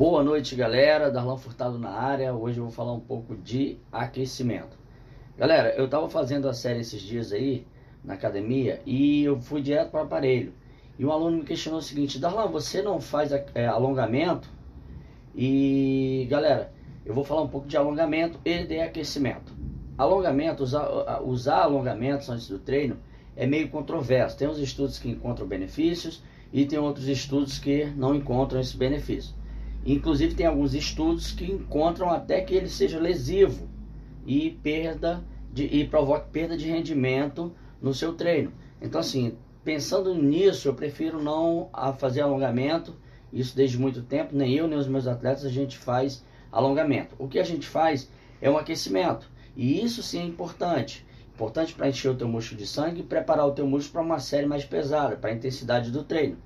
Boa noite, galera. Darlan Furtado na área. Hoje eu vou falar um pouco de aquecimento. Galera, eu estava fazendo a série esses dias aí na academia e eu fui direto para o aparelho. E um aluno me questionou o seguinte: Darlan, você não faz é, alongamento? E galera, eu vou falar um pouco de alongamento e de aquecimento. Alongamento, usar, usar alongamentos antes do treino é meio controverso. Tem uns estudos que encontram benefícios e tem outros estudos que não encontram esse benefício. Inclusive tem alguns estudos que encontram até que ele seja lesivo e perda de, e provoque perda de rendimento no seu treino. Então assim, pensando nisso, eu prefiro não fazer alongamento. Isso desde muito tempo, nem eu nem os meus atletas a gente faz alongamento. O que a gente faz é um aquecimento. E isso sim é importante. Importante para encher o teu músculo de sangue e preparar o teu músculo para uma série mais pesada, para a intensidade do treino.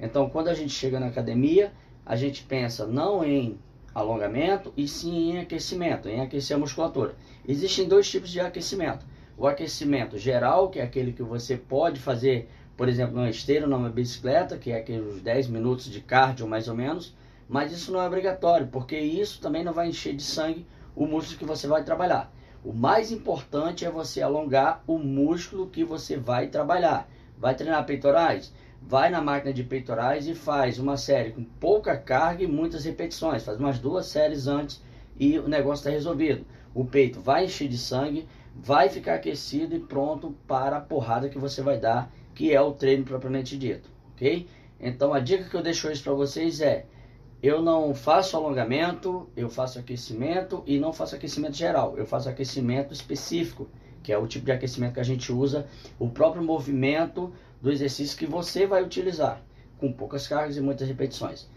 Então, quando a gente chega na academia, a gente pensa não em alongamento e sim em aquecimento, em aquecer a musculatura. Existem dois tipos de aquecimento. O aquecimento geral, que é aquele que você pode fazer, por exemplo, numa esteira numa bicicleta, que é aqueles 10 minutos de cardio mais ou menos, mas isso não é obrigatório, porque isso também não vai encher de sangue o músculo que você vai trabalhar. O mais importante é você alongar o músculo que você vai trabalhar. Vai treinar peitorais? Vai na máquina de peitorais e faz uma série com pouca carga e muitas repetições. Faz umas duas séries antes e o negócio está resolvido. O peito vai encher de sangue, vai ficar aquecido e pronto para a porrada que você vai dar, que é o treino propriamente dito, ok? Então a dica que eu deixo hoje para vocês é eu não faço alongamento, eu faço aquecimento e não faço aquecimento geral. Eu faço aquecimento específico, que é o tipo de aquecimento que a gente usa, o próprio movimento do exercício que você vai utilizar, com poucas cargas e muitas repetições.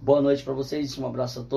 Boa noite para vocês, um abraço a todos.